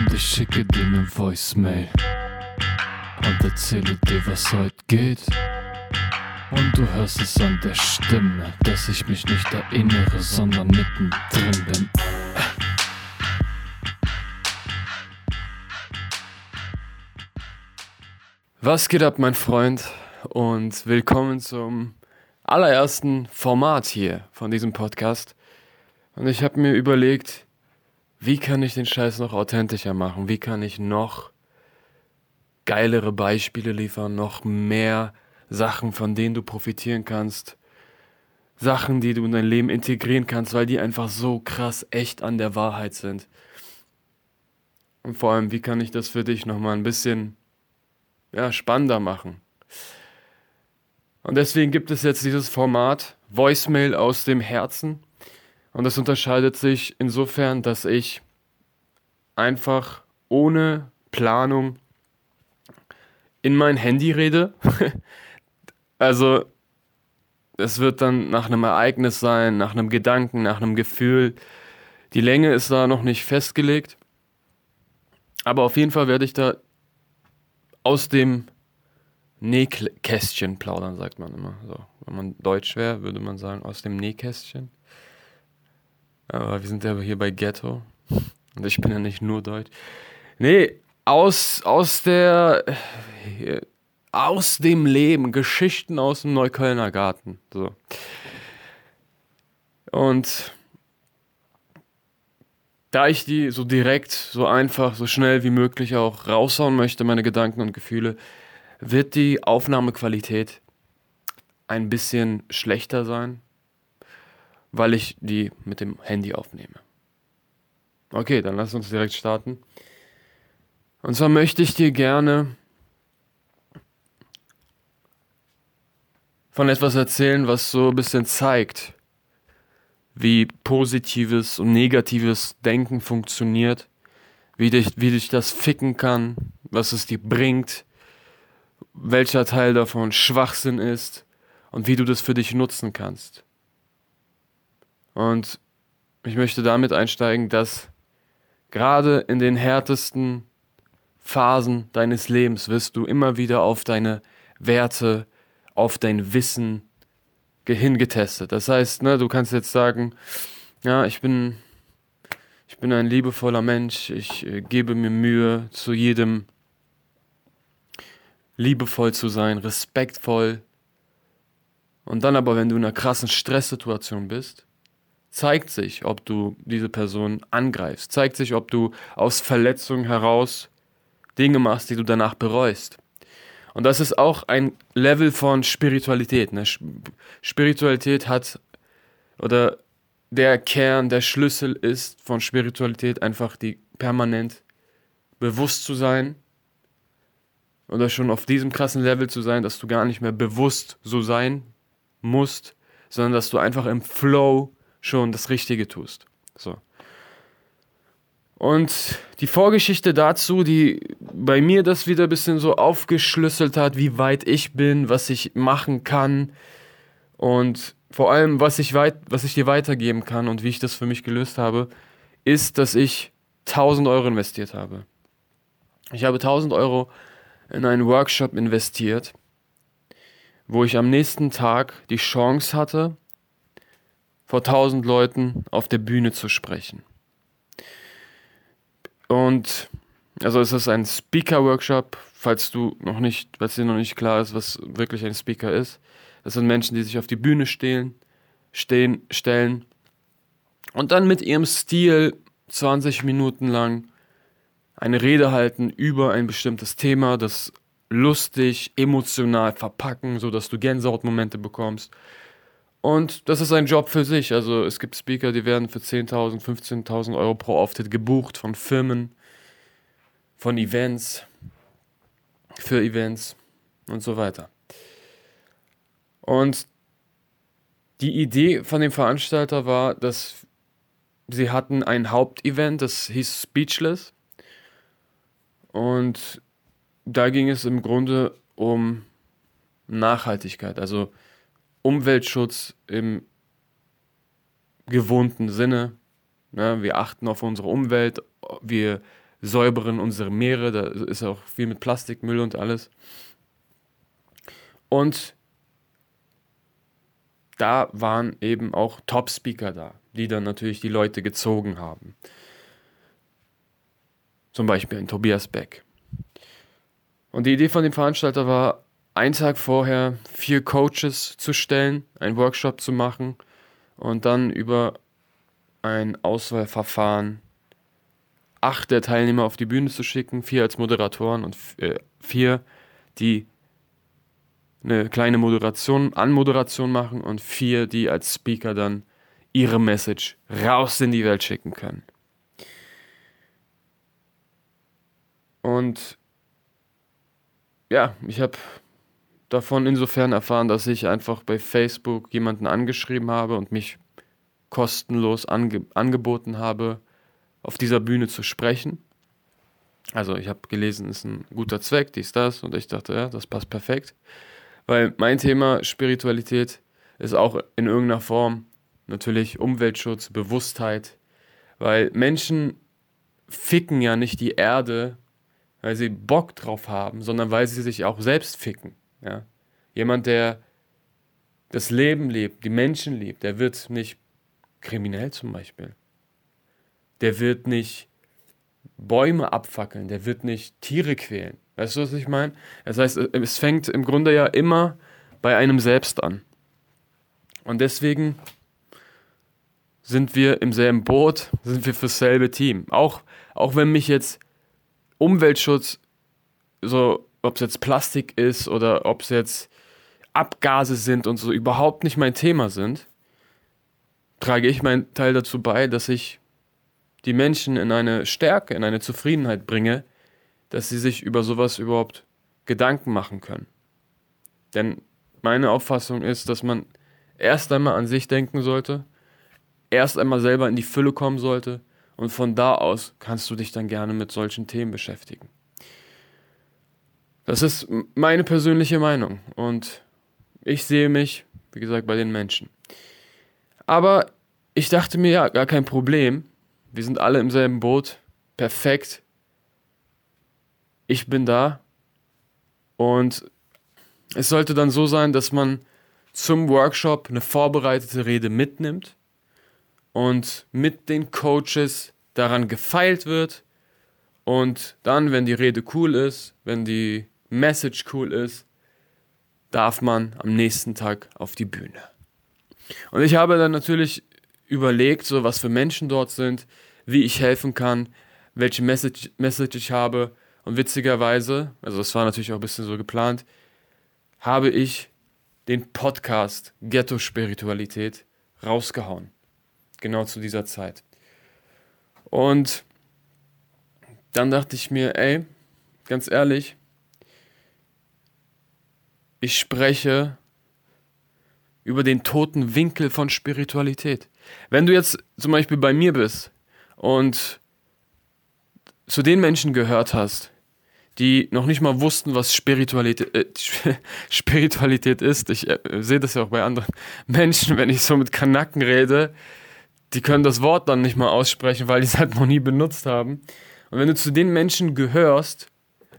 Und ich schicke dir ne Voicemail und erzähle dir, was heute geht. Und du hörst es an der Stimme, dass ich mich nicht erinnere, sondern mittendrin bin. Was geht ab, mein Freund? Und willkommen zum allerersten Format hier von diesem Podcast. Und ich habe mir überlegt, wie kann ich den Scheiß noch authentischer machen? Wie kann ich noch geilere Beispiele liefern, noch mehr Sachen, von denen du profitieren kannst? Sachen, die du in dein Leben integrieren kannst, weil die einfach so krass echt an der Wahrheit sind. Und vor allem, wie kann ich das für dich nochmal ein bisschen ja, spannender machen? Und deswegen gibt es jetzt dieses Format Voicemail aus dem Herzen. Und das unterscheidet sich insofern, dass ich einfach ohne Planung in mein Handy rede. also es wird dann nach einem Ereignis sein, nach einem Gedanken, nach einem Gefühl. Die Länge ist da noch nicht festgelegt. Aber auf jeden Fall werde ich da aus dem Nähkästchen plaudern, sagt man immer. So, wenn man Deutsch wäre, würde man sagen, aus dem Nähkästchen. Aber wir sind ja hier bei Ghetto. Und ich bin ja nicht nur Deutsch. Nee, aus, aus der. Aus dem Leben. Geschichten aus dem Neuköllner Garten. So. Und da ich die so direkt, so einfach, so schnell wie möglich auch raushauen möchte, meine Gedanken und Gefühle, wird die Aufnahmequalität ein bisschen schlechter sein, weil ich die mit dem Handy aufnehme. Okay, dann lass uns direkt starten. Und zwar möchte ich dir gerne von etwas erzählen, was so ein bisschen zeigt, wie positives und negatives Denken funktioniert, wie dich, wie dich das ficken kann, was es dir bringt, welcher Teil davon Schwachsinn ist und wie du das für dich nutzen kannst. Und ich möchte damit einsteigen, dass gerade in den härtesten Phasen deines Lebens wirst du immer wieder auf deine Werte, auf dein Wissen hingetestet. Das heißt, ne, du kannst jetzt sagen, ja, ich bin, ich bin ein liebevoller Mensch, ich äh, gebe mir Mühe, zu jedem liebevoll zu sein, respektvoll. Und dann aber, wenn du in einer krassen Stresssituation bist, zeigt sich, ob du diese Person angreifst, zeigt sich, ob du aus Verletzungen heraus Dinge machst, die du danach bereust. Und das ist auch ein Level von Spiritualität. Ne? Spiritualität hat, oder der Kern, der Schlüssel ist von Spiritualität einfach die permanent bewusst zu sein oder schon auf diesem krassen Level zu sein, dass du gar nicht mehr bewusst so sein musst, sondern dass du einfach im Flow schon das Richtige tust. So. Und die Vorgeschichte dazu, die bei mir das wieder ein bisschen so aufgeschlüsselt hat, wie weit ich bin, was ich machen kann und vor allem, was ich, weit, was ich dir weitergeben kann und wie ich das für mich gelöst habe, ist, dass ich 1000 Euro investiert habe. Ich habe 1000 Euro in einen Workshop investiert, wo ich am nächsten Tag die Chance hatte, vor tausend Leuten auf der Bühne zu sprechen. Und also es ist ein Speaker-Workshop, falls du noch nicht, falls dir noch nicht klar ist, was wirklich ein Speaker ist. Das sind Menschen, die sich auf die Bühne stehen, stehen, stellen und dann mit ihrem Stil 20 Minuten lang eine Rede halten über ein bestimmtes Thema, das lustig, emotional verpacken, sodass du Gänsehautmomente bekommst. Und das ist ein Job für sich. Also es gibt Speaker, die werden für 10.000, 15.000 Euro pro Auftritt gebucht von Firmen, von Events, für Events und so weiter. Und die Idee von dem Veranstalter war, dass sie hatten ein Hauptevent, das hieß Speechless. Und da ging es im Grunde um Nachhaltigkeit, also Umweltschutz im gewohnten Sinne. Ne? Wir achten auf unsere Umwelt, wir säubern unsere Meere, da ist auch viel mit Plastikmüll und alles. Und da waren eben auch Top-Speaker da, die dann natürlich die Leute gezogen haben. Zum Beispiel ein Tobias Beck. Und die Idee von dem Veranstalter war, einen Tag vorher vier Coaches zu stellen, einen Workshop zu machen und dann über ein Auswahlverfahren acht der Teilnehmer auf die Bühne zu schicken, vier als Moderatoren und äh, vier, die eine kleine Moderation, Anmoderation machen und vier, die als Speaker dann ihre Message raus in die Welt schicken können. Und ja, ich habe davon insofern erfahren, dass ich einfach bei Facebook jemanden angeschrieben habe und mich kostenlos ange angeboten habe, auf dieser Bühne zu sprechen. Also ich habe gelesen, ist ein guter Zweck, dies, das, und ich dachte, ja, das passt perfekt. Weil mein Thema Spiritualität ist auch in irgendeiner Form natürlich Umweltschutz, Bewusstheit, weil Menschen ficken ja nicht die Erde, weil sie Bock drauf haben, sondern weil sie sich auch selbst ficken. Ja? Jemand, der das Leben lebt, die Menschen liebt, der wird nicht kriminell zum Beispiel. Der wird nicht Bäume abfackeln, der wird nicht Tiere quälen. Weißt du, was ich meine? Das heißt, es fängt im Grunde ja immer bei einem selbst an. Und deswegen sind wir im selben Boot, sind wir fürs selbe Team. Auch, auch wenn mich jetzt Umweltschutz, so ob es jetzt Plastik ist oder ob es jetzt Abgase sind und so überhaupt nicht mein Thema sind, trage ich meinen Teil dazu bei, dass ich die Menschen in eine Stärke, in eine Zufriedenheit bringe, dass sie sich über sowas überhaupt Gedanken machen können. Denn meine Auffassung ist, dass man erst einmal an sich denken sollte, erst einmal selber in die Fülle kommen sollte und von da aus kannst du dich dann gerne mit solchen Themen beschäftigen. Das ist meine persönliche Meinung und ich sehe mich, wie gesagt, bei den Menschen. Aber ich dachte mir, ja, gar kein Problem. Wir sind alle im selben Boot. Perfekt. Ich bin da. Und es sollte dann so sein, dass man zum Workshop eine vorbereitete Rede mitnimmt und mit den Coaches daran gefeilt wird. Und dann, wenn die Rede cool ist, wenn die Message cool ist, darf man am nächsten Tag auf die Bühne. Und ich habe dann natürlich überlegt, so was für Menschen dort sind, wie ich helfen kann, welche Message, Message ich habe. Und witzigerweise, also das war natürlich auch ein bisschen so geplant, habe ich den Podcast Ghetto Spiritualität rausgehauen. Genau zu dieser Zeit. Und dann dachte ich mir, ey, ganz ehrlich, ich spreche über den toten Winkel von Spiritualität. Wenn du jetzt zum Beispiel bei mir bist und zu den Menschen gehört hast, die noch nicht mal wussten, was Spiritualität, äh, Spiritualität ist. Ich äh, sehe das ja auch bei anderen Menschen, wenn ich so mit Kanacken rede, die können das Wort dann nicht mal aussprechen, weil die es halt noch nie benutzt haben. Und wenn du zu den Menschen gehörst,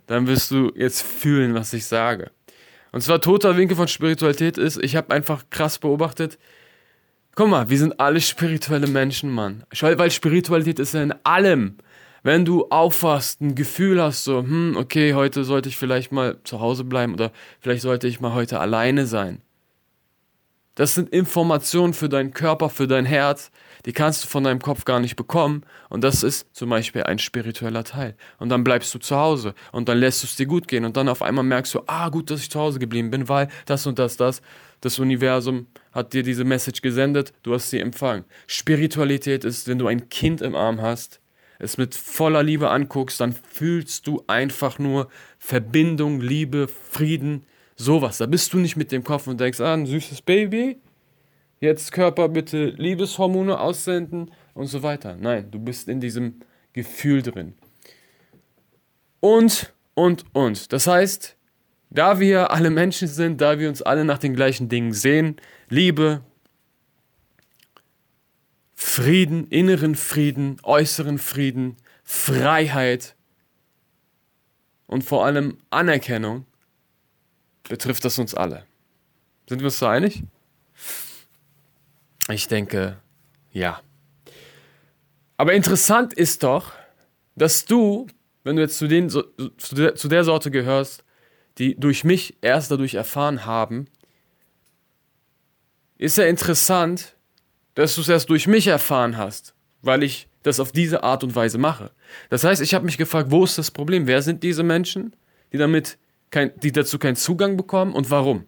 dann wirst du jetzt fühlen, was ich sage. Und zwar toter Winkel von Spiritualität ist, ich habe einfach krass beobachtet, guck mal, wir sind alle spirituelle Menschen, Mann. Weil Spiritualität ist ja in allem. Wenn du aufwachst, ein Gefühl hast, so, hm, okay, heute sollte ich vielleicht mal zu Hause bleiben oder vielleicht sollte ich mal heute alleine sein. Das sind Informationen für deinen Körper, für dein Herz, die kannst du von deinem Kopf gar nicht bekommen. Und das ist zum Beispiel ein spiritueller Teil. Und dann bleibst du zu Hause und dann lässt du es dir gut gehen. Und dann auf einmal merkst du, ah, gut, dass ich zu Hause geblieben bin, weil das und das, das. Das Universum hat dir diese Message gesendet, du hast sie empfangen. Spiritualität ist, wenn du ein Kind im Arm hast, es mit voller Liebe anguckst, dann fühlst du einfach nur Verbindung, Liebe, Frieden, sowas. Da bist du nicht mit dem Kopf und denkst, ah, ein süßes Baby, jetzt Körper bitte Liebeshormone aussenden und so weiter. Nein, du bist in diesem Gefühl drin. Und, und, und. Das heißt, da wir alle Menschen sind, da wir uns alle nach den gleichen Dingen sehen, Liebe, Frieden, inneren Frieden, äußeren Frieden, Freiheit und vor allem Anerkennung betrifft das uns alle. Sind wir uns da einig? Ich denke, ja. Aber interessant ist doch, dass du, wenn du jetzt zu, den, zu, der, zu der Sorte gehörst, die durch mich erst dadurch erfahren haben, ist ja interessant, dass du es erst durch mich erfahren hast, weil ich das auf diese Art und Weise mache. Das heißt, ich habe mich gefragt, wo ist das Problem? Wer sind diese Menschen, die damit kein, die dazu keinen Zugang bekommen und warum?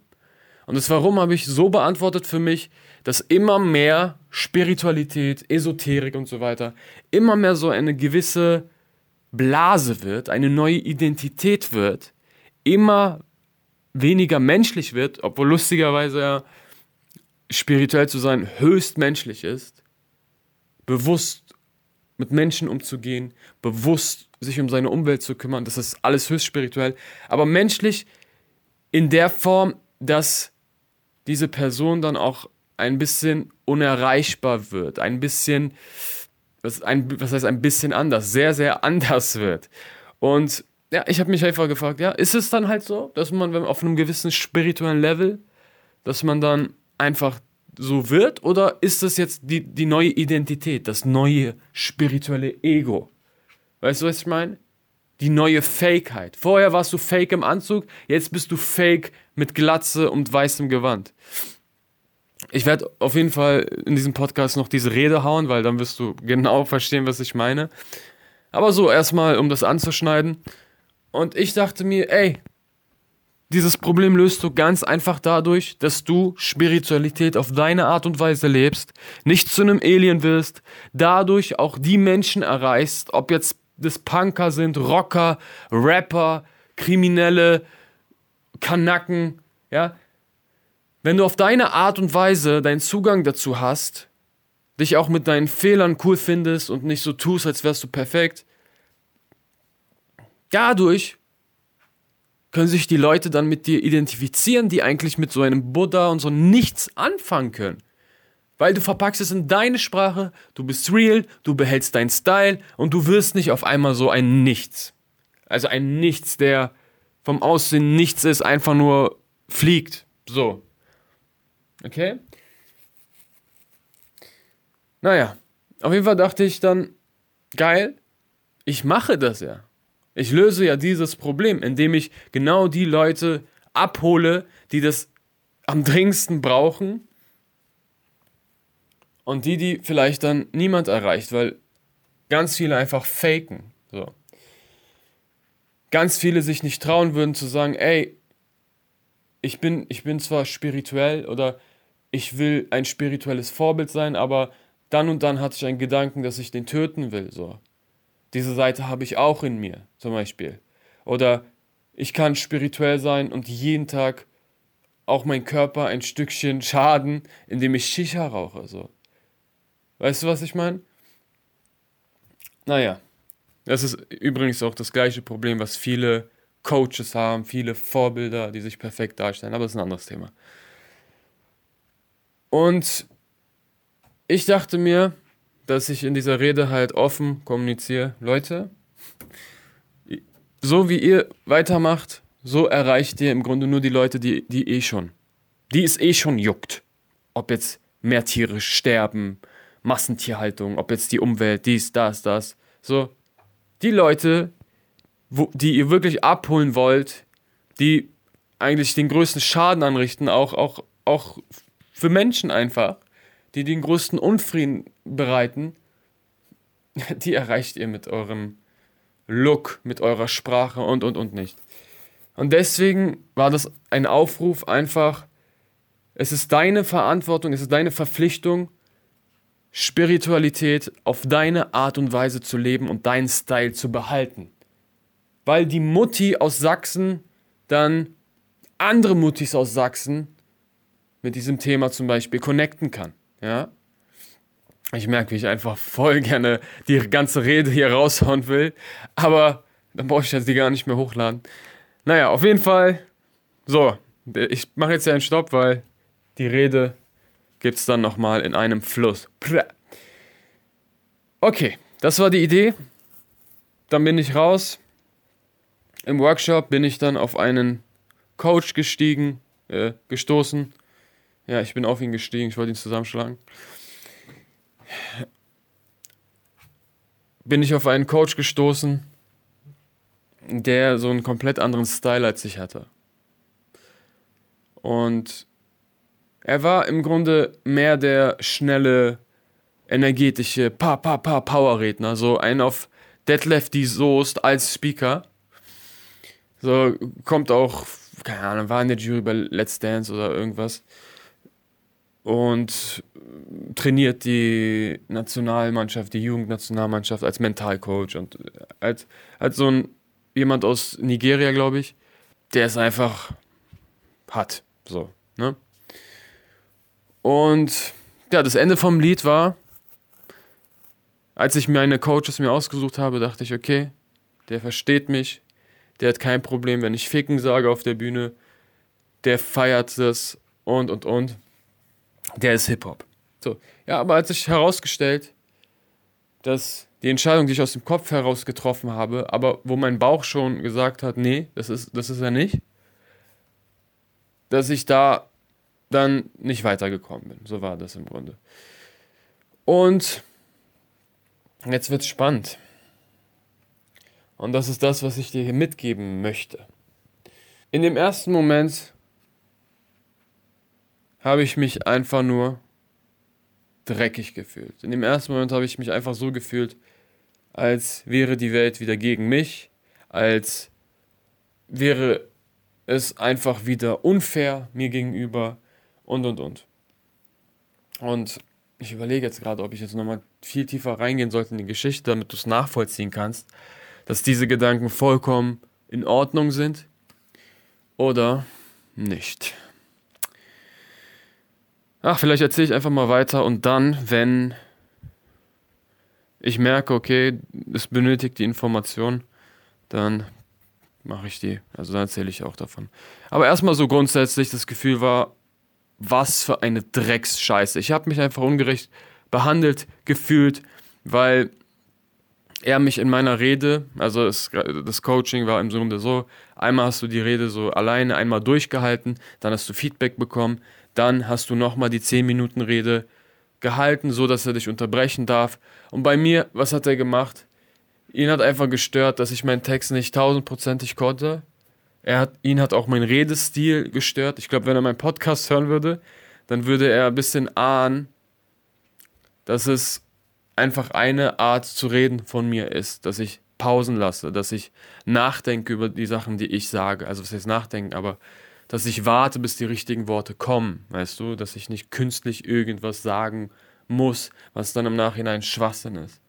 Und das Warum habe ich so beantwortet für mich, dass immer mehr Spiritualität, Esoterik und so weiter, immer mehr so eine gewisse Blase wird, eine neue Identität wird, immer weniger menschlich wird, obwohl lustigerweise ja spirituell zu sein höchst menschlich ist, bewusst mit Menschen umzugehen, bewusst sich um seine Umwelt zu kümmern, das ist alles höchst spirituell, aber menschlich in der Form, dass diese Person dann auch ein bisschen unerreichbar wird, ein bisschen, was, ein, was heißt ein bisschen anders, sehr, sehr anders wird. Und ja, ich habe mich einfach gefragt, ja, ist es dann halt so, dass man wenn auf einem gewissen spirituellen Level, dass man dann einfach so wird oder ist das jetzt die, die neue Identität, das neue spirituelle Ego? Weißt du, was ich meine? Die neue Fakeheit. Vorher warst du fake im Anzug, jetzt bist du fake mit Glatze und weißem Gewand. Ich werde auf jeden Fall in diesem Podcast noch diese Rede hauen, weil dann wirst du genau verstehen, was ich meine. Aber so, erstmal, um das anzuschneiden. Und ich dachte mir, ey, dieses Problem löst du ganz einfach dadurch, dass du Spiritualität auf deine Art und Weise lebst, nicht zu einem Alien wirst, dadurch auch die Menschen erreichst, ob jetzt das Punker sind, Rocker, Rapper, Kriminelle, Kanacken, ja. Wenn du auf deine Art und Weise deinen Zugang dazu hast, dich auch mit deinen Fehlern cool findest und nicht so tust, als wärst du perfekt, dadurch können sich die Leute dann mit dir identifizieren, die eigentlich mit so einem Buddha und so nichts anfangen können. Weil du verpackst es in deine Sprache, du bist real, du behältst deinen Style und du wirst nicht auf einmal so ein Nichts. Also ein Nichts, der vom Aussehen nichts ist, einfach nur fliegt. So. Okay? Naja, auf jeden Fall dachte ich dann, geil, ich mache das ja. Ich löse ja dieses Problem, indem ich genau die Leute abhole, die das am dringendsten brauchen und die, die vielleicht dann niemand erreicht, weil ganz viele einfach faken. So. Ganz viele sich nicht trauen würden zu sagen, ey, ich bin, ich bin zwar spirituell oder ich will ein spirituelles Vorbild sein, aber dann und dann hatte ich einen Gedanken, dass ich den töten will. So. Diese Seite habe ich auch in mir, zum Beispiel. Oder ich kann spirituell sein und jeden Tag auch mein Körper ein Stückchen schaden, indem ich Shisha rauche. So. Weißt du, was ich meine? Naja, das ist übrigens auch das gleiche Problem, was viele Coaches haben, viele Vorbilder, die sich perfekt darstellen, aber das ist ein anderes Thema. Und ich dachte mir, dass ich in dieser Rede halt offen kommuniziere. Leute, so wie ihr weitermacht, so erreicht ihr im Grunde nur die Leute, die, die eh schon, die es eh schon juckt. Ob jetzt mehr Tiere sterben, Massentierhaltung, ob jetzt die Umwelt, dies, das, das. So, die Leute, wo, die ihr wirklich abholen wollt, die eigentlich den größten Schaden anrichten, auch, auch, auch für Menschen einfach, die den größten Unfrieden bereiten, die erreicht ihr mit eurem Look, mit eurer Sprache und, und, und nicht. Und deswegen war das ein Aufruf einfach, es ist deine Verantwortung, es ist deine Verpflichtung, Spiritualität auf deine Art und Weise zu leben und deinen Style zu behalten. Weil die Mutti aus Sachsen dann andere Muttis aus Sachsen mit diesem Thema zum Beispiel connecten kann. Ja? Ich merke, wie ich einfach voll gerne die ganze Rede hier raushauen will. Aber dann brauche ich jetzt die gar nicht mehr hochladen. Naja, auf jeden Fall. So, ich mache jetzt ja einen Stopp, weil die Rede gibt es dann nochmal in einem Fluss. Okay, das war die Idee. dann bin ich raus. Im Workshop bin ich dann auf einen Coach gestiegen, äh, gestoßen. Ja, ich bin auf ihn gestiegen, ich wollte ihn zusammenschlagen. Bin ich auf einen Coach gestoßen, der so einen komplett anderen Style als ich hatte. Und er war im Grunde mehr der schnelle, energetische, pa, pa, pa, Power-Redner. So ein auf Deadlift die Soest als Speaker. So kommt auch, keine Ahnung, war in der Jury bei Let's Dance oder irgendwas. Und trainiert die Nationalmannschaft, die Jugendnationalmannschaft als Mentalcoach und als, als so ein jemand aus Nigeria, glaube ich, der es einfach hat. So, ne? Und ja, das Ende vom Lied war, als ich meine Coaches mir ausgesucht habe, dachte ich, okay, der versteht mich, der hat kein Problem, wenn ich Ficken sage auf der Bühne, der feiert das und und und. Der ist Hip-Hop. So, ja, aber als sich herausgestellt, dass die Entscheidung, die ich aus dem Kopf heraus getroffen habe, aber wo mein Bauch schon gesagt hat, nee, das ist, das ist er nicht, dass ich da dann nicht weitergekommen bin. So war das im Grunde. Und jetzt wird es spannend. Und das ist das, was ich dir hier mitgeben möchte. In dem ersten Moment habe ich mich einfach nur dreckig gefühlt. In dem ersten Moment habe ich mich einfach so gefühlt, als wäre die Welt wieder gegen mich, als wäre es einfach wieder unfair mir gegenüber und und und. Und ich überlege jetzt gerade, ob ich jetzt nochmal viel tiefer reingehen sollte in die Geschichte, damit du es nachvollziehen kannst, dass diese Gedanken vollkommen in Ordnung sind oder nicht. Ach, vielleicht erzähle ich einfach mal weiter und dann, wenn ich merke, okay, es benötigt die Information, dann mache ich die. Also dann erzähle ich auch davon. Aber erstmal so grundsätzlich, das Gefühl war, was für eine Drecksscheiße. Ich habe mich einfach ungerecht behandelt gefühlt, weil er mich in meiner Rede, also das, das Coaching war im Grunde so, einmal hast du die Rede so alleine einmal durchgehalten, dann hast du Feedback bekommen, dann hast du nochmal die 10 Minuten Rede gehalten, so dass er dich unterbrechen darf. Und bei mir, was hat er gemacht? Ihn hat einfach gestört, dass ich meinen Text nicht tausendprozentig konnte. Er hat, ihn hat auch mein Redestil gestört. Ich glaube, wenn er meinen Podcast hören würde, dann würde er ein bisschen ahnen, dass es einfach eine Art zu reden von mir ist, dass ich Pausen lasse, dass ich nachdenke über die Sachen, die ich sage. Also was heißt nachdenken, aber dass ich warte, bis die richtigen Worte kommen, weißt du, dass ich nicht künstlich irgendwas sagen muss, was dann im Nachhinein Schwachsinn ist.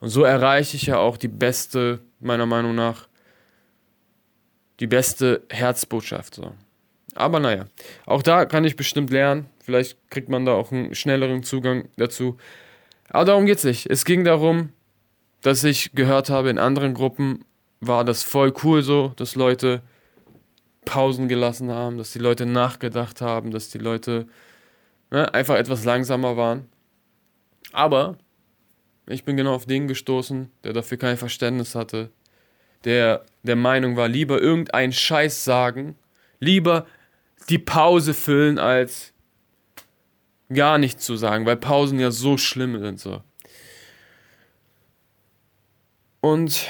Und so erreiche ich ja auch die beste, meiner Meinung nach, die beste Herzbotschaft. So. Aber naja, auch da kann ich bestimmt lernen. Vielleicht kriegt man da auch einen schnelleren Zugang dazu. Aber darum geht es nicht. Es ging darum, dass ich gehört habe, in anderen Gruppen war das voll cool so, dass Leute Pausen gelassen haben, dass die Leute nachgedacht haben, dass die Leute ne, einfach etwas langsamer waren. Aber ich bin genau auf den gestoßen, der dafür kein Verständnis hatte, der der Meinung war, lieber irgendeinen Scheiß sagen, lieber die Pause füllen, als gar nichts zu sagen, weil Pausen ja so schlimm sind so. Und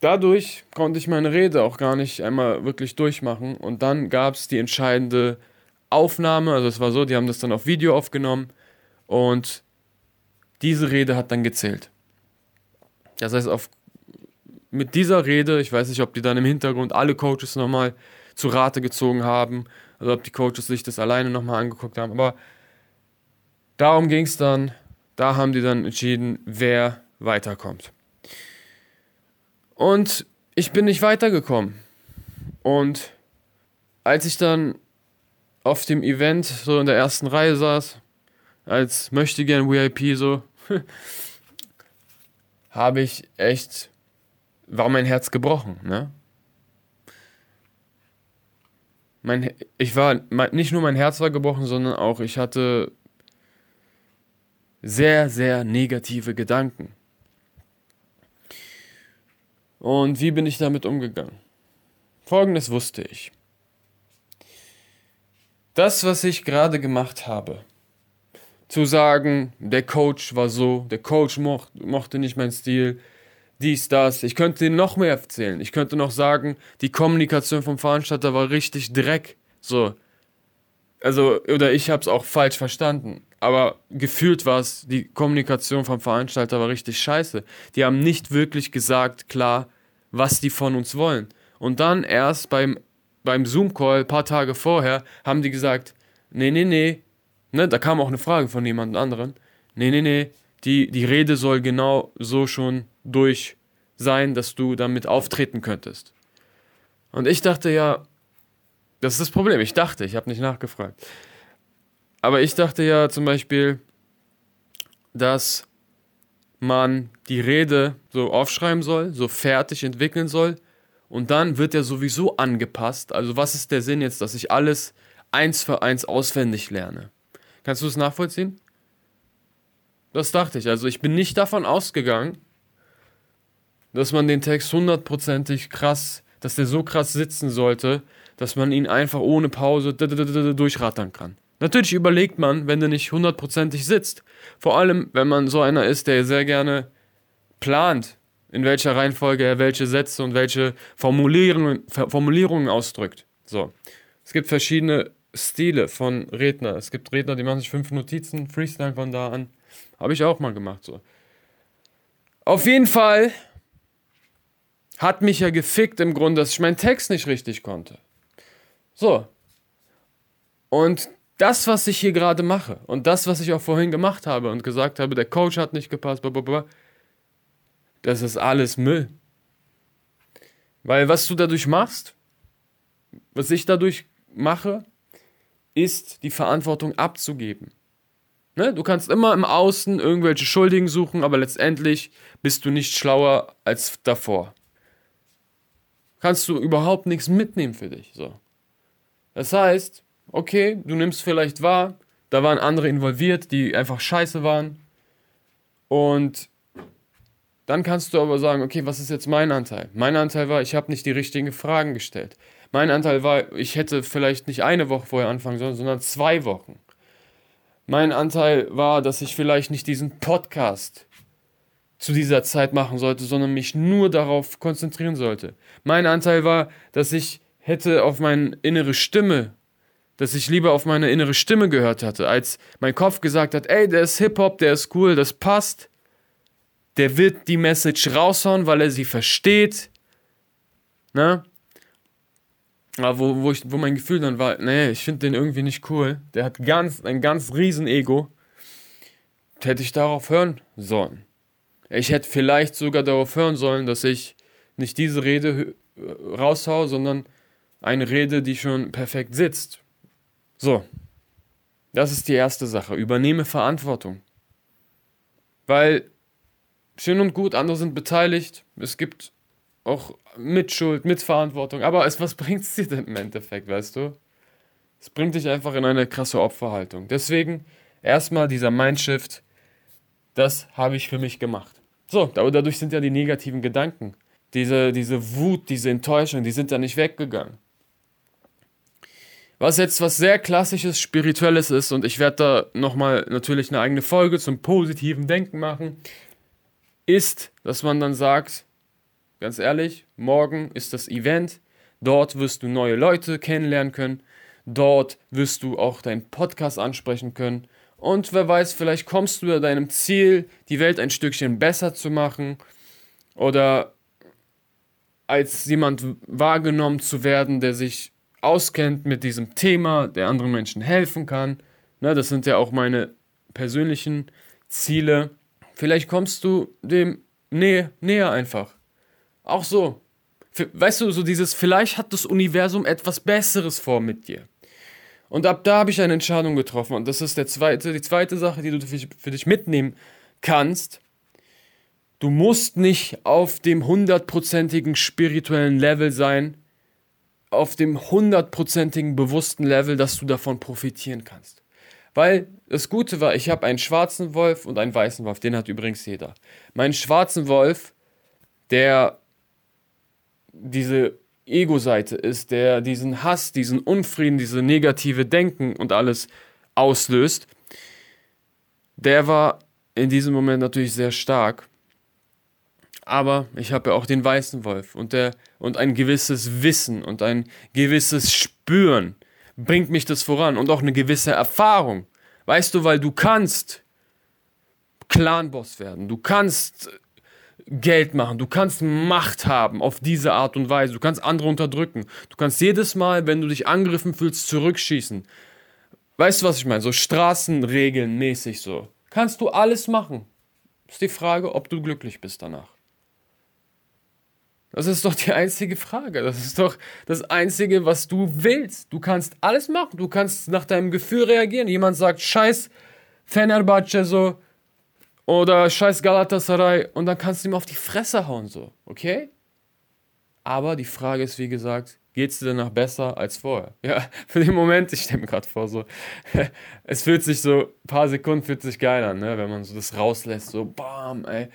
dadurch konnte ich meine Rede auch gar nicht einmal wirklich durchmachen. Und dann gab es die entscheidende Aufnahme. Also es war so, die haben das dann auf Video aufgenommen und diese Rede hat dann gezählt. Das heißt, auf, mit dieser Rede, ich weiß nicht, ob die dann im Hintergrund alle Coaches nochmal zu Rate gezogen haben, also ob die Coaches sich das alleine nochmal angeguckt haben, aber darum ging es dann, da haben die dann entschieden, wer weiterkommt. Und ich bin nicht weitergekommen. Und als ich dann auf dem Event so in der ersten Reihe saß, als möchte gern VIP so, habe ich echt, war mein Herz gebrochen, ne? Mein, ich war, nicht nur mein Herz war gebrochen, sondern auch ich hatte sehr, sehr negative Gedanken. Und wie bin ich damit umgegangen? Folgendes wusste ich. Das, was ich gerade gemacht habe, zu sagen, der Coach war so, der Coach mocht, mochte nicht meinen Stil, dies, das. Ich könnte noch mehr erzählen. Ich könnte noch sagen, die Kommunikation vom Veranstalter war richtig Dreck. So. Also, oder ich habe es auch falsch verstanden. Aber gefühlt war es, die Kommunikation vom Veranstalter war richtig scheiße. Die haben nicht wirklich gesagt, klar, was die von uns wollen. Und dann erst beim, beim Zoom-Call, paar Tage vorher, haben die gesagt, nee, nee, nee, ne, da kam auch eine Frage von jemand anderen, nee, nee, nee, die, die Rede soll genau so schon durch sein, dass du damit auftreten könntest. Und ich dachte ja, das ist das Problem, ich dachte, ich habe nicht nachgefragt. Aber ich dachte ja zum Beispiel, dass man die Rede so aufschreiben soll, so fertig entwickeln soll und dann wird er sowieso angepasst. Also was ist der Sinn jetzt, dass ich alles eins für eins auswendig lerne? Kannst du es nachvollziehen? Das dachte ich. Also ich bin nicht davon ausgegangen, dass man den Text hundertprozentig krass, dass der so krass sitzen sollte, dass man ihn einfach ohne Pause durchrattern kann. Natürlich überlegt man, wenn der nicht hundertprozentig sitzt. Vor allem, wenn man so einer ist, der sehr gerne plant, in welcher Reihenfolge er welche Sätze und welche Formulierungen, Formulierungen ausdrückt. So. Es gibt verschiedene Stile von Redner. Es gibt Redner, die machen sich fünf Notizen, Freestyle von da an. Habe ich auch mal gemacht, so. Auf jeden Fall hat mich ja gefickt im Grunde, dass ich meinen Text nicht richtig konnte. So. Und das, was ich hier gerade mache und das, was ich auch vorhin gemacht habe und gesagt habe, der Coach hat nicht gepasst, blablabla, das ist alles Müll. Weil was du dadurch machst, was ich dadurch mache, ist die Verantwortung abzugeben. Ne? Du kannst immer im Außen irgendwelche Schuldigen suchen, aber letztendlich bist du nicht schlauer als davor. Kannst du überhaupt nichts mitnehmen für dich. So. Das heißt, okay, du nimmst vielleicht wahr, da waren andere involviert, die einfach scheiße waren. Und dann kannst du aber sagen, okay, was ist jetzt mein Anteil? Mein Anteil war, ich habe nicht die richtigen Fragen gestellt. Mein Anteil war, ich hätte vielleicht nicht eine Woche vorher anfangen sollen, sondern zwei Wochen. Mein Anteil war, dass ich vielleicht nicht diesen Podcast zu dieser Zeit machen sollte, sondern mich nur darauf konzentrieren sollte. Mein Anteil war, dass ich hätte auf meine innere Stimme, dass ich lieber auf meine innere Stimme gehört hatte, als mein Kopf gesagt hat, ey, der ist Hip-Hop, der ist cool, das passt. Der wird die Message raushauen, weil er sie versteht. Ne? Wo, wo, ich, wo mein Gefühl dann war, nee, ich finde den irgendwie nicht cool. Der hat ganz, ein ganz riesen Ego. Hätte ich darauf hören sollen. Ich hätte vielleicht sogar darauf hören sollen, dass ich nicht diese Rede raushau, sondern eine Rede, die schon perfekt sitzt. So. Das ist die erste Sache. Übernehme Verantwortung. Weil schön und gut, andere sind beteiligt. Es gibt auch Mitschuld, Mitverantwortung. Aber es, was bringt es dir denn im Endeffekt, weißt du? Es bringt dich einfach in eine krasse Opferhaltung. Deswegen erstmal dieser Mindshift, das habe ich für mich gemacht. So, dadurch sind ja die negativen Gedanken, diese, diese Wut, diese Enttäuschung, die sind ja nicht weggegangen. Was jetzt was sehr klassisches, spirituelles ist und ich werde da nochmal natürlich eine eigene Folge zum positiven Denken machen, ist, dass man dann sagt, Ganz ehrlich, morgen ist das Event. Dort wirst du neue Leute kennenlernen können. Dort wirst du auch deinen Podcast ansprechen können. Und wer weiß, vielleicht kommst du deinem Ziel, die Welt ein Stückchen besser zu machen oder als jemand wahrgenommen zu werden, der sich auskennt mit diesem Thema, der anderen Menschen helfen kann. Ne, das sind ja auch meine persönlichen Ziele. Vielleicht kommst du dem näher, näher einfach. Auch so. Weißt du, so dieses, vielleicht hat das Universum etwas Besseres vor mit dir. Und ab da habe ich eine Entscheidung getroffen. Und das ist der zweite, die zweite Sache, die du für dich mitnehmen kannst. Du musst nicht auf dem hundertprozentigen spirituellen Level sein, auf dem hundertprozentigen bewussten Level, dass du davon profitieren kannst. Weil das Gute war, ich habe einen schwarzen Wolf und einen weißen Wolf, den hat übrigens jeder. Mein schwarzen Wolf, der diese Ego-Seite ist, der diesen Hass, diesen Unfrieden, diese negative Denken und alles auslöst, der war in diesem Moment natürlich sehr stark. Aber ich habe ja auch den weißen Wolf und, der, und ein gewisses Wissen und ein gewisses Spüren bringt mich das voran und auch eine gewisse Erfahrung. Weißt du, weil du kannst Clanboss werden, du kannst Geld machen, du kannst Macht haben auf diese Art und Weise, du kannst andere unterdrücken, du kannst jedes Mal, wenn du dich angegriffen fühlst, zurückschießen. Weißt du, was ich meine? So Straßenregeln mäßig so. Kannst du alles machen. Ist die Frage, ob du glücklich bist danach. Das ist doch die einzige Frage. Das ist doch das Einzige, was du willst. Du kannst alles machen. Du kannst nach deinem Gefühl reagieren. Jemand sagt, scheiß Fenerbahce so, oder scheiß Galatasaray und dann kannst du ihm auf die Fresse hauen, so, okay? Aber die Frage ist, wie gesagt, geht es dir danach besser als vorher? Ja, für den Moment, ich stelle mir gerade vor, so, es fühlt sich so, ein paar Sekunden fühlt sich geil an, ne, wenn man so das rauslässt, so, bam, ey.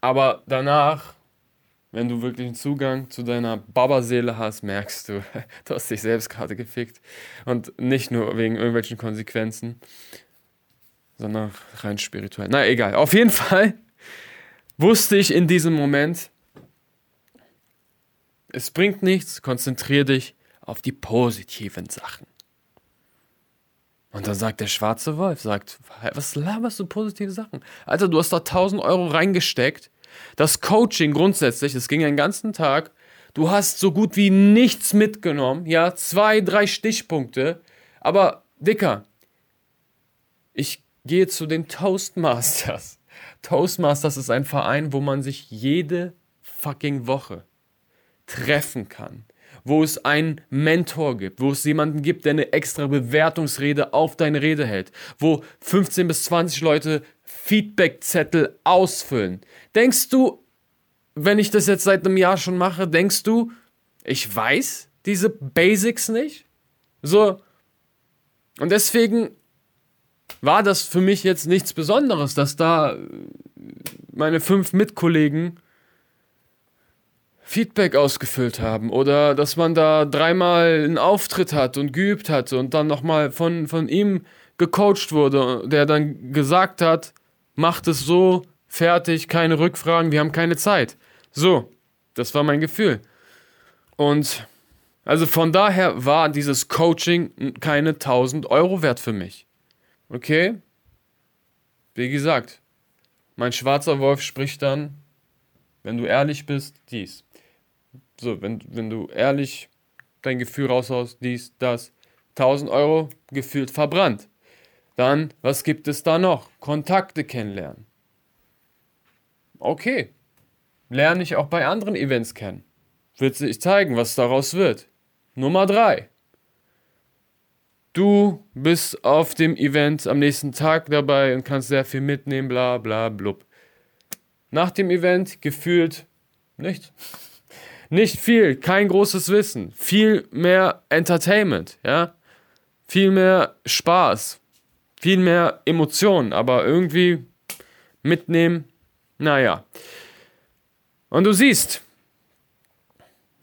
Aber danach, wenn du wirklich einen Zugang zu deiner Baba-Seele hast, merkst du, du hast dich selbst gerade gefickt. Und nicht nur wegen irgendwelchen Konsequenzen sondern rein spirituell. Na egal. Auf jeden Fall wusste ich in diesem Moment, es bringt nichts, konzentriere dich auf die positiven Sachen. Und dann sagt der schwarze Wolf, sagt, was laberst du positive Sachen? Alter, du hast da 1000 Euro reingesteckt. Das Coaching grundsätzlich, es ging den ganzen Tag. Du hast so gut wie nichts mitgenommen. Ja, zwei, drei Stichpunkte. Aber, Dicker, ich gehe zu den Toastmasters. Toastmasters ist ein Verein, wo man sich jede fucking Woche treffen kann. Wo es einen Mentor gibt, wo es jemanden gibt, der eine extra Bewertungsrede auf deine Rede hält, wo 15 bis 20 Leute Feedbackzettel ausfüllen. Denkst du, wenn ich das jetzt seit einem Jahr schon mache, denkst du, ich weiß diese Basics nicht? So. Und deswegen war das für mich jetzt nichts Besonderes, dass da meine fünf Mitkollegen Feedback ausgefüllt haben oder dass man da dreimal einen Auftritt hat und geübt hat und dann nochmal von, von ihm gecoacht wurde, der dann gesagt hat, macht es so, fertig, keine Rückfragen, wir haben keine Zeit. So, das war mein Gefühl. Und also von daher war dieses Coaching keine 1000 Euro wert für mich. Okay? Wie gesagt, mein schwarzer Wolf spricht dann, wenn du ehrlich bist, dies. So, wenn, wenn du ehrlich dein Gefühl raushaust, dies, das, 1000 Euro gefühlt verbrannt. Dann, was gibt es da noch? Kontakte kennenlernen. Okay. Lerne ich auch bei anderen Events kennen. Wird sich zeigen, was daraus wird. Nummer 3. Du bist auf dem Event am nächsten Tag dabei und kannst sehr viel mitnehmen, bla bla blub. Nach dem Event gefühlt nichts. Nicht viel, kein großes Wissen, viel mehr Entertainment, ja? Viel mehr Spaß, viel mehr Emotionen, aber irgendwie mitnehmen, naja. Und du siehst,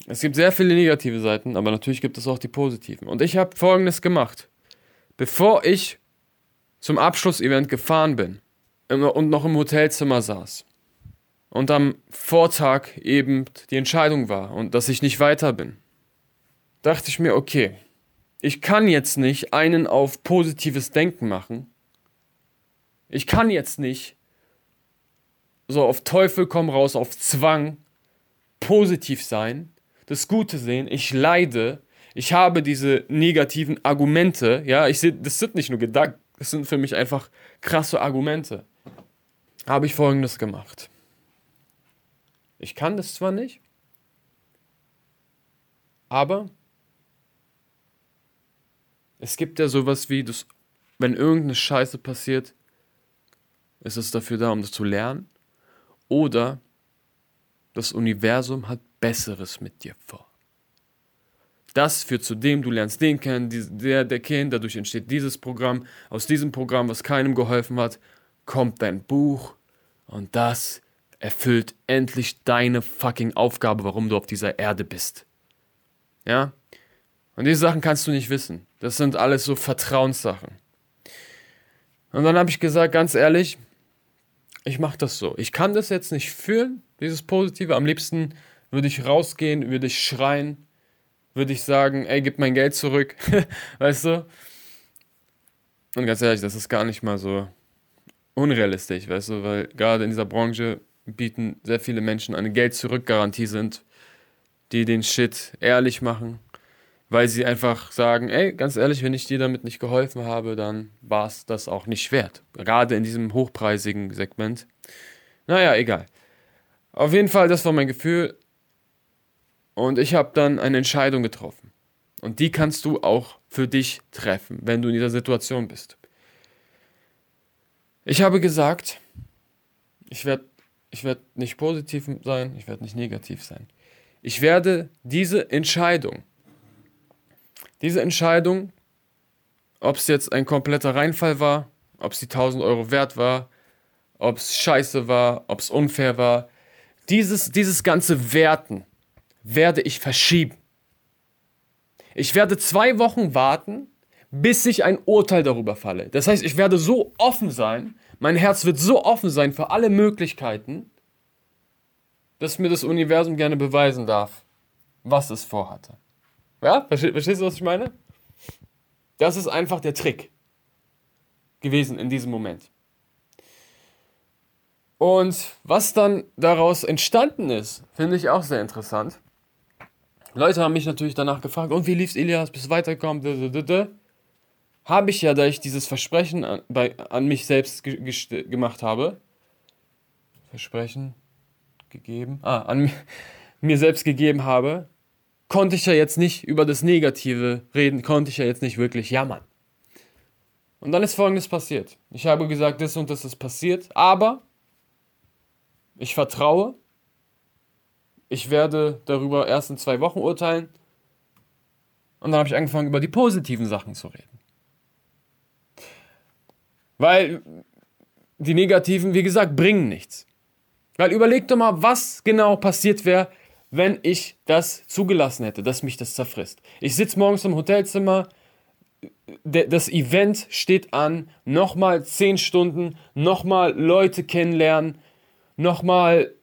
es gibt sehr viele negative Seiten, aber natürlich gibt es auch die positiven. Und ich habe folgendes gemacht. Bevor ich zum Abschlussevent gefahren bin und noch im Hotelzimmer saß und am Vortag eben die Entscheidung war und dass ich nicht weiter bin, dachte ich mir, okay, ich kann jetzt nicht einen auf positives Denken machen. Ich kann jetzt nicht so auf Teufel komm raus, auf Zwang positiv sein das Gute sehen, ich leide, ich habe diese negativen Argumente, ja, ich sehe, das sind nicht nur Gedanken, das sind für mich einfach krasse Argumente. Habe ich folgendes gemacht. Ich kann das zwar nicht, aber es gibt ja sowas wie, das, wenn irgendeine Scheiße passiert, ist es dafür da, um das zu lernen. Oder das Universum hat Besseres mit dir vor. Das führt zu dem, du lernst den kennen, der, der kennt, dadurch entsteht dieses Programm. Aus diesem Programm, was keinem geholfen hat, kommt dein Buch und das erfüllt endlich deine fucking Aufgabe, warum du auf dieser Erde bist. Ja? Und diese Sachen kannst du nicht wissen. Das sind alles so Vertrauenssachen. Und dann habe ich gesagt, ganz ehrlich, ich mache das so. Ich kann das jetzt nicht fühlen, dieses Positive. Am liebsten würde ich rausgehen, würde ich schreien, würde ich sagen, ey, gib mein Geld zurück. weißt du? Und ganz ehrlich, das ist gar nicht mal so unrealistisch, weißt du, weil gerade in dieser Branche bieten sehr viele Menschen eine Geld-Zurück-Garantie sind, die den Shit ehrlich machen, weil sie einfach sagen, ey, ganz ehrlich, wenn ich dir damit nicht geholfen habe, dann war es das auch nicht wert. Gerade in diesem hochpreisigen Segment. Naja, egal. Auf jeden Fall, das war mein Gefühl. Und ich habe dann eine Entscheidung getroffen. Und die kannst du auch für dich treffen, wenn du in dieser Situation bist. Ich habe gesagt, ich werde ich werd nicht positiv sein, ich werde nicht negativ sein. Ich werde diese Entscheidung, diese Entscheidung, ob es jetzt ein kompletter Reinfall war, ob es die 1000 Euro wert war, ob es scheiße war, ob es unfair war, dieses, dieses ganze Werten werde ich verschieben. Ich werde zwei Wochen warten, bis ich ein Urteil darüber falle. Das heißt, ich werde so offen sein, mein Herz wird so offen sein für alle Möglichkeiten, dass mir das Universum gerne beweisen darf, was es vorhatte. Ja, verstehst du, was ich meine? Das ist einfach der Trick gewesen in diesem Moment. Und was dann daraus entstanden ist, finde ich auch sehr interessant. Leute haben mich natürlich danach gefragt, und wie lief's, Elias, bist du weitergekommen? Habe ich ja, da ich dieses Versprechen an, bei, an mich selbst ge gemacht habe, Versprechen gegeben, ah, an mir selbst gegeben habe, konnte ich ja jetzt nicht über das Negative reden, konnte ich ja jetzt nicht wirklich jammern. Und dann ist Folgendes passiert. Ich habe gesagt, das und das ist passiert, aber ich vertraue ich werde darüber erst in zwei Wochen urteilen. Und dann habe ich angefangen, über die positiven Sachen zu reden. Weil die negativen, wie gesagt, bringen nichts. Weil überleg doch mal, was genau passiert wäre, wenn ich das zugelassen hätte, dass mich das zerfrisst. Ich sitze morgens im Hotelzimmer, das Event steht an, nochmal zehn Stunden, nochmal Leute kennenlernen, nochmal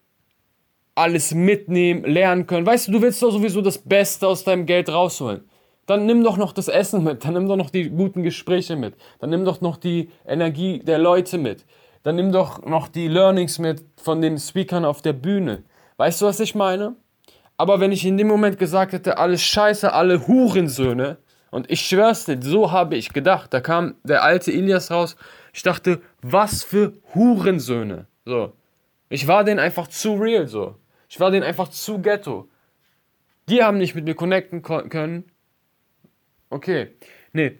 alles mitnehmen, lernen können. Weißt du, du willst doch sowieso das Beste aus deinem Geld rausholen. Dann nimm doch noch das Essen mit, dann nimm doch noch die guten Gespräche mit, dann nimm doch noch die Energie der Leute mit, dann nimm doch noch die Learnings mit von den Speakern auf der Bühne. Weißt du, was ich meine? Aber wenn ich in dem Moment gesagt hätte, alles scheiße, alle Hurensöhne, und ich schwör's dir, so habe ich gedacht, da kam der alte Ilias raus, ich dachte, was für Hurensöhne. So. Ich war denen einfach zu real, so. Ich war denen einfach zu ghetto. Die haben nicht mit mir connecten können. Okay. Nee.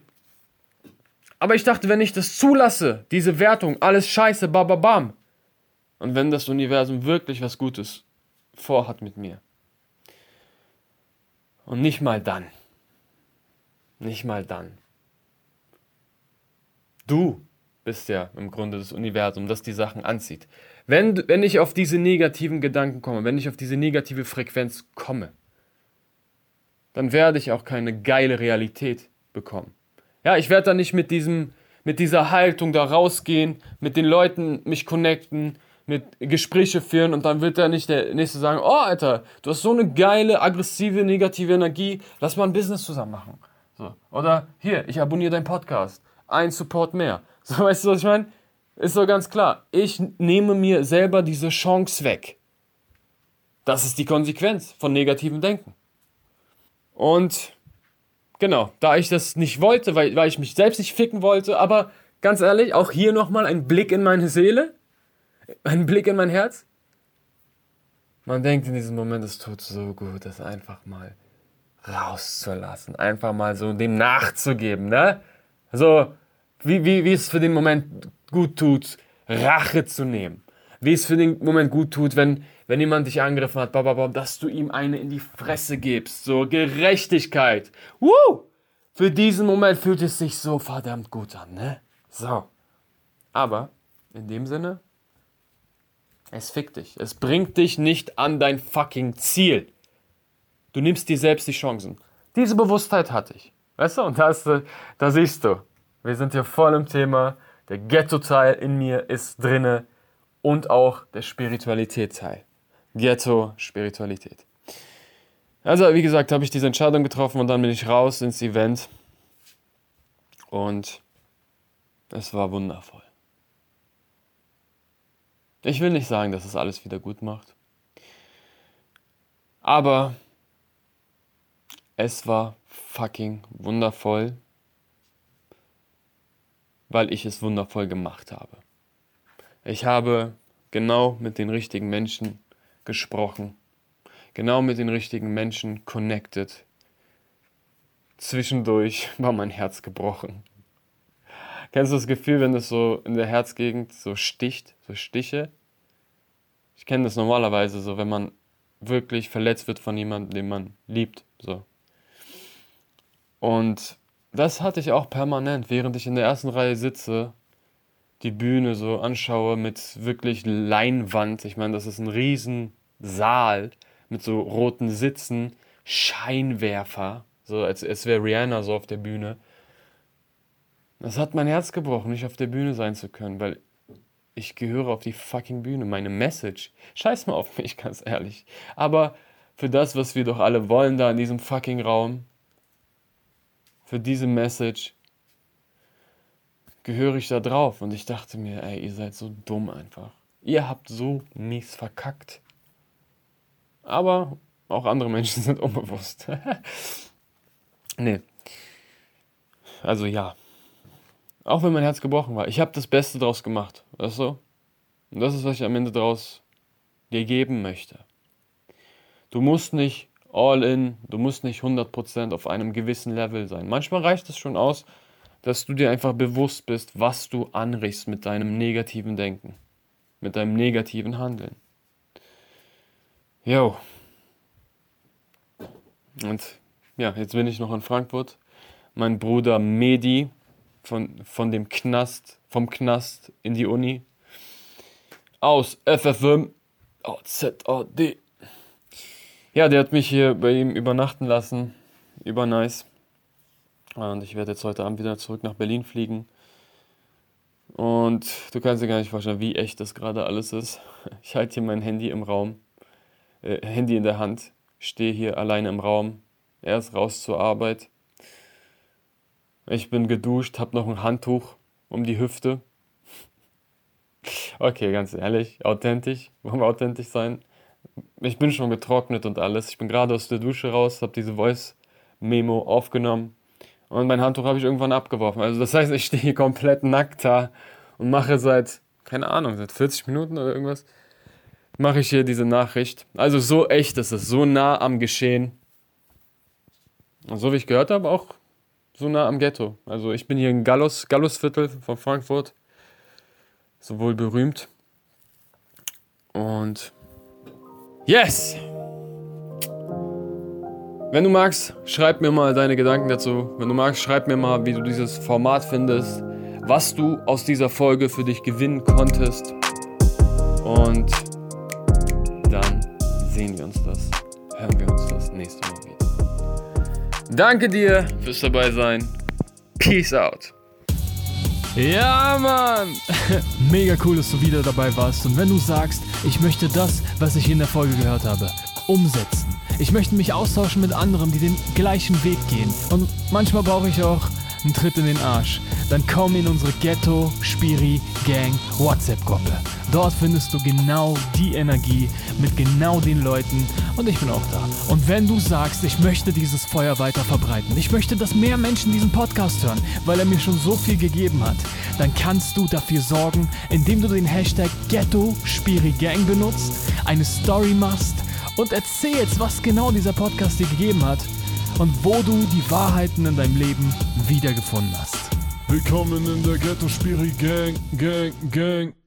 Aber ich dachte, wenn ich das zulasse, diese Wertung, alles scheiße, bababam. Und wenn das Universum wirklich was Gutes vorhat mit mir. Und nicht mal dann. Nicht mal dann. Du bist ja im Grunde das Universum, das die Sachen anzieht. Wenn, wenn ich auf diese negativen Gedanken komme, wenn ich auf diese negative Frequenz komme, dann werde ich auch keine geile Realität bekommen. Ja, ich werde dann nicht mit, diesem, mit dieser Haltung da rausgehen, mit den Leuten mich connecten, mit Gespräche führen und dann wird da nicht der Nächste sagen, oh Alter, du hast so eine geile, aggressive, negative Energie, lass mal ein Business zusammen machen. So. Oder hier, ich abonniere deinen Podcast. Ein Support mehr. So, weißt du, was ich meine? Ist doch ganz klar. Ich nehme mir selber diese Chance weg. Das ist die Konsequenz von negativem Denken. Und genau, da ich das nicht wollte, weil, weil ich mich selbst nicht ficken wollte, aber ganz ehrlich, auch hier nochmal ein Blick in meine Seele, ein Blick in mein Herz. Man denkt in diesem Moment, es tut so gut, das einfach mal rauszulassen, einfach mal so dem nachzugeben, ne? So, wie, wie, wie es für den Moment gut tut, Rache zu nehmen. Wie es für den Moment gut tut, wenn, wenn jemand dich angegriffen hat, dass du ihm eine in die Fresse gibst. So Gerechtigkeit. Woo! Für diesen Moment fühlt es sich so verdammt gut an, ne? So. Aber in dem Sinne, Es fickt dich. Es bringt dich nicht an dein fucking Ziel. Du nimmst dir selbst die Chancen. Diese Bewusstheit hatte ich. Weißt du, und da, ist, da siehst du, wir sind hier voll im Thema. Der Ghetto-Teil in mir ist drinne und auch der Spiritualität-Teil. Ghetto, Spiritualität. Also, wie gesagt, habe ich diese Entscheidung getroffen und dann bin ich raus ins Event. Und es war wundervoll. Ich will nicht sagen, dass es alles wieder gut macht. Aber es war fucking wundervoll, weil ich es wundervoll gemacht habe. Ich habe genau mit den richtigen Menschen gesprochen, genau mit den richtigen Menschen connected. Zwischendurch war mein Herz gebrochen. Kennst du das Gefühl, wenn es so in der Herzgegend so sticht, so Stiche? Ich kenne das normalerweise so, wenn man wirklich verletzt wird von jemandem, den man liebt, so. Und das hatte ich auch permanent, während ich in der ersten Reihe sitze, die Bühne so anschaue mit wirklich Leinwand. Ich meine, das ist ein Riesensaal mit so roten Sitzen, Scheinwerfer, so als, als wäre Rihanna so auf der Bühne. Das hat mein Herz gebrochen, nicht auf der Bühne sein zu können, weil ich gehöre auf die fucking Bühne. Meine Message. Scheiß mal auf mich, ganz ehrlich. Aber für das, was wir doch alle wollen da in diesem fucking Raum, für diese Message, gehöre ich da drauf. Und ich dachte mir, ey, ihr seid so dumm einfach. Ihr habt so mies verkackt. Aber auch andere Menschen sind unbewusst. nee. Also ja. Auch wenn mein Herz gebrochen war. Ich habe das Beste draus gemacht. Weißt du? Und das ist, was ich am Ende draus dir geben möchte. Du musst nicht all in, du musst nicht 100% auf einem gewissen Level sein. Manchmal reicht es schon aus, dass du dir einfach bewusst bist, was du anrichst mit deinem negativen Denken, mit deinem negativen Handeln. Jo. Und ja, jetzt bin ich noch in Frankfurt. Mein Bruder Medi von, von dem Knast, vom Knast in die Uni. Aus FFM, OZAD. Ja, der hat mich hier bei ihm übernachten lassen. Über nice. Und ich werde jetzt heute Abend wieder zurück nach Berlin fliegen. Und du kannst dir gar nicht vorstellen, wie echt das gerade alles ist. Ich halte hier mein Handy im Raum, äh, Handy in der Hand, stehe hier alleine im Raum. Er ist raus zur Arbeit. Ich bin geduscht, habe noch ein Handtuch um die Hüfte. Okay, ganz ehrlich, authentisch, wollen wir authentisch sein? Ich bin schon getrocknet und alles. Ich bin gerade aus der Dusche raus, habe diese Voice-Memo aufgenommen und mein Handtuch habe ich irgendwann abgeworfen. Also das heißt, ich stehe hier komplett nackt da und mache seit, keine Ahnung, seit 40 Minuten oder irgendwas, mache ich hier diese Nachricht. Also so echt ist es, so nah am Geschehen. Und so wie ich gehört habe, auch so nah am Ghetto. Also ich bin hier in Gallus, Gallusviertel von Frankfurt. So wohl berühmt. Und yes! Wenn du magst, schreib mir mal deine Gedanken dazu. Wenn du magst, schreib mir mal, wie du dieses Format findest, was du aus dieser Folge für dich gewinnen konntest. Und dann sehen wir uns das, hören wir uns das nächste Mal wieder. Danke dir fürs dabei sein. Peace out. Ja, Mann! Mega cool, dass du wieder dabei warst. Und wenn du sagst, ich möchte das, was ich in der Folge gehört habe, umsetzen ich möchte mich austauschen mit anderen, die den gleichen Weg gehen. Und manchmal brauche ich auch einen Tritt in den Arsch. Dann komm in unsere Ghetto Spiri Gang WhatsApp-Gruppe. Dort findest du genau die Energie mit genau den Leuten und ich bin auch da. Und wenn du sagst, ich möchte dieses Feuer weiter verbreiten, ich möchte, dass mehr Menschen diesen Podcast hören, weil er mir schon so viel gegeben hat, dann kannst du dafür sorgen, indem du den Hashtag Ghetto Spiri Gang benutzt, eine Story machst und erzählst, was genau dieser Podcast dir gegeben hat und wo du die Wahrheiten in deinem Leben wiedergefunden hast. Willkommen in der Ghetto Spiri Gang, Gang, Gang.